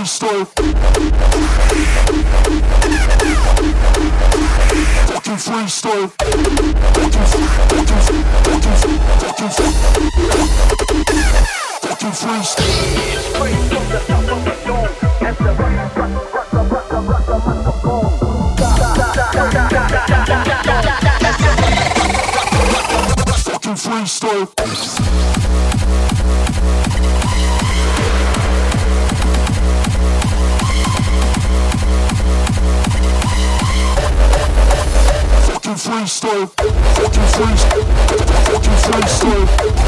freestyle. Fucking freestyle. Fucking, fucking, fucking, freestyle. Fucking freestyle. freestyle. Fucking freestyle. Fucking freestyle.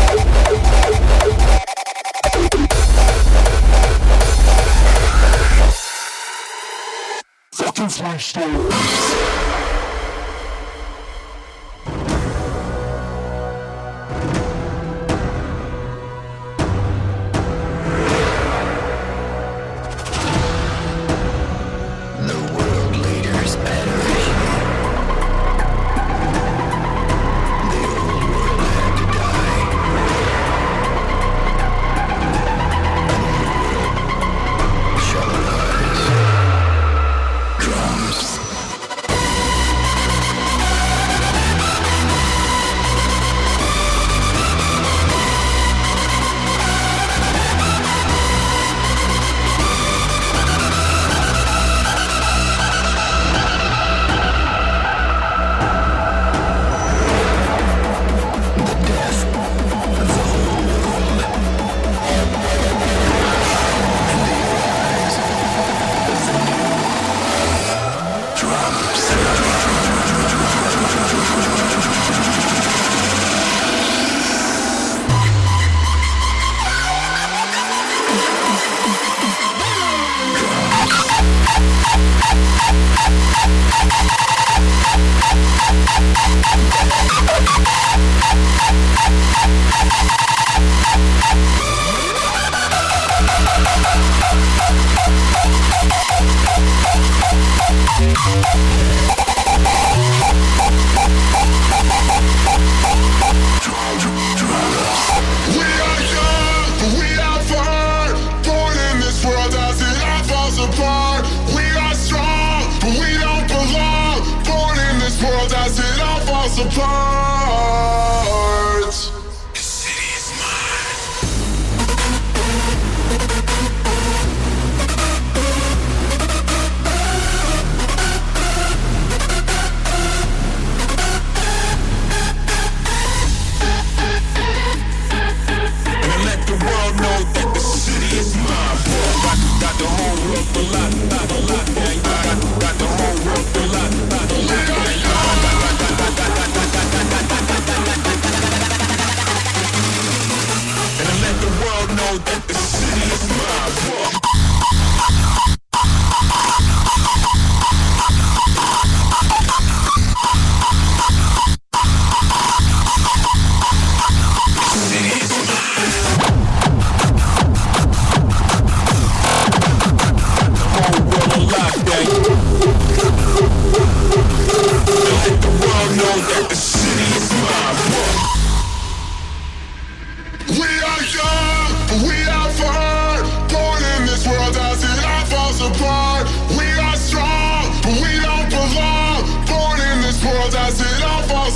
surprise.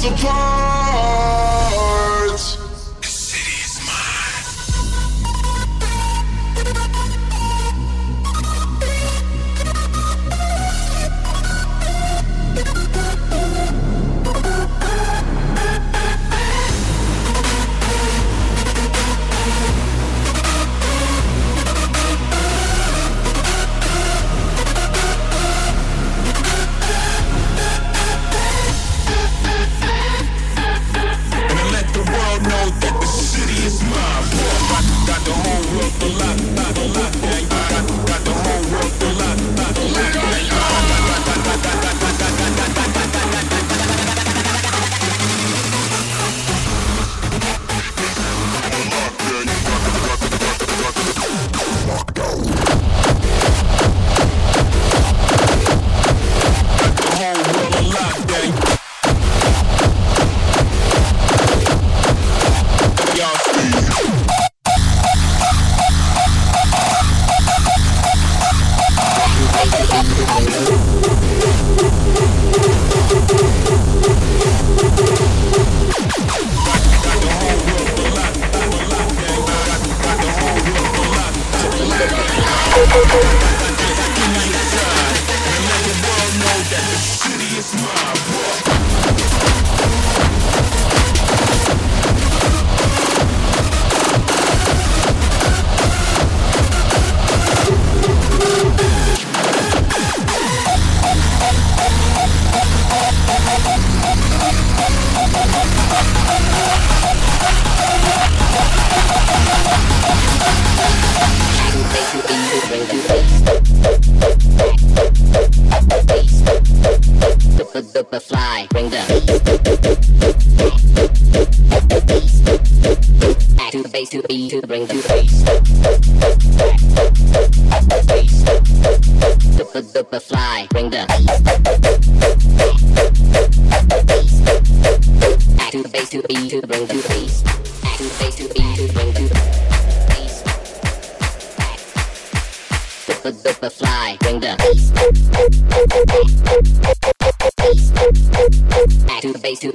upon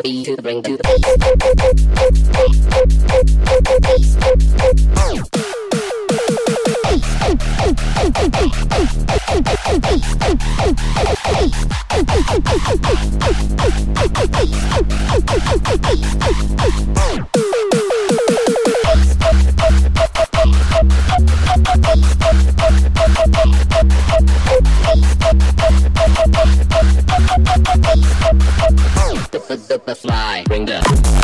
the to the bring to the bass. for the fly. Bring the.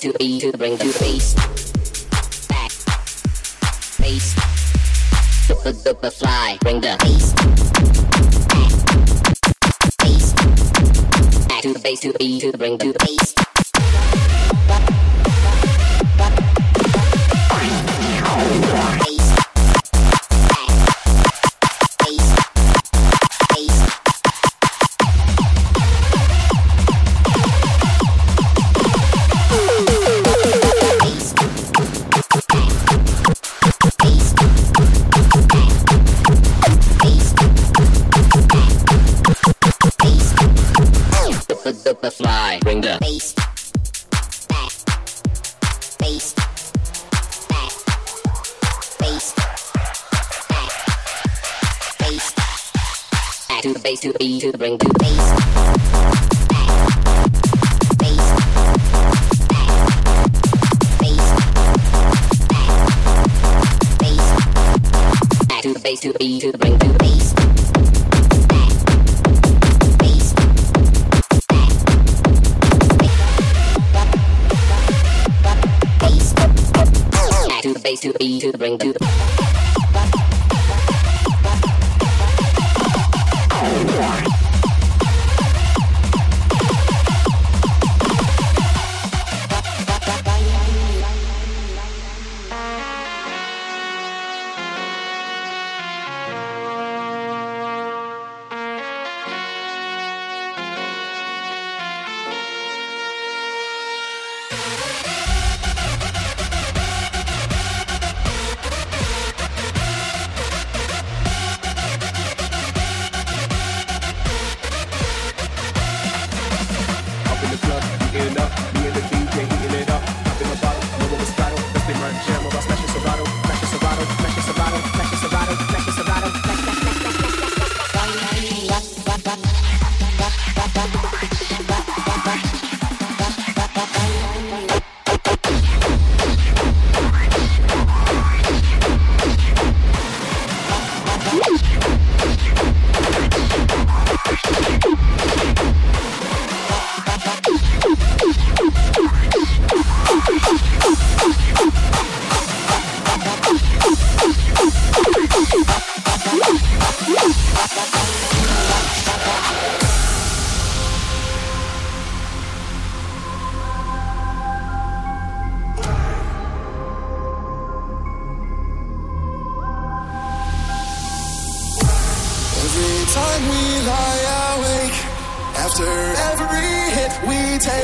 to the to bring the face, back, Face, the the, fly, bring the face, back, Face, back to the bass to the to bring to the face.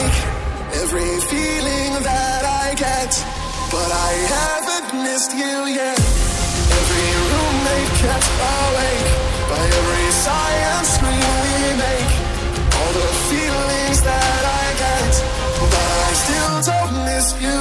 like every feeling that I get, but I haven't missed you yet. Every roommate kept awake by every silent scream we make. All the feelings that I get, but I still don't miss you.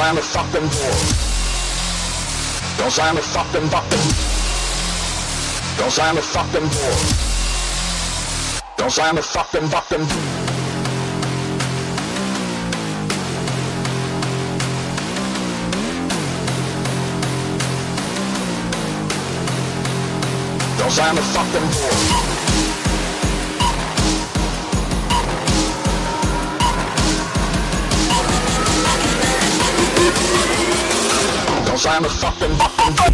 slam the fucking door. Don't slam the fucking button. Don't slam the fucking door. Don't slam the fucking button. Don't slam the fucking door. I'm a fucking fucking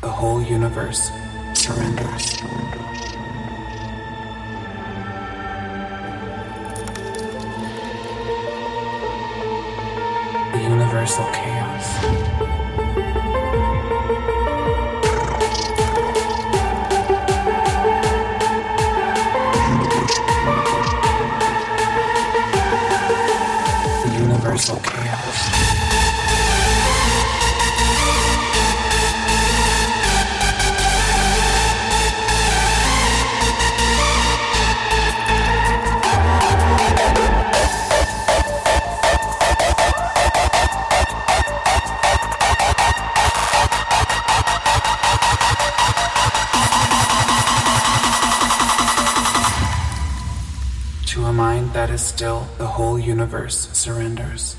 the whole universe surrenders. The universal chaos. Whole universe surrenders.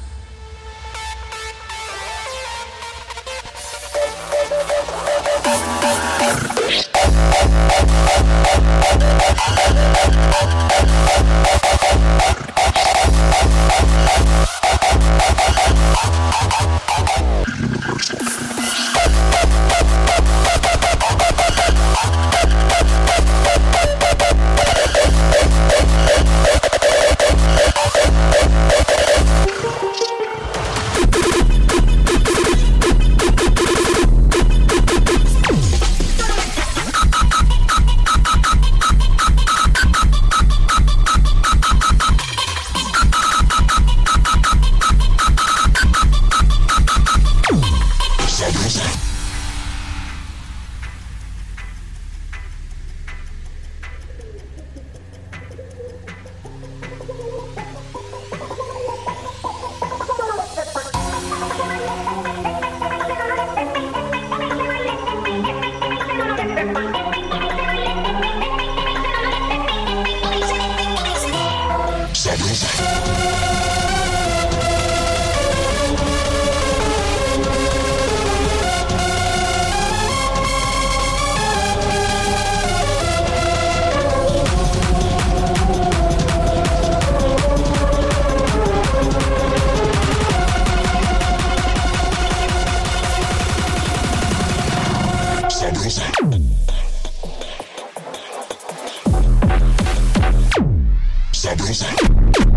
sabrosa.